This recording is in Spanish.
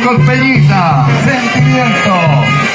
Michael Pelliza, Sentimiento.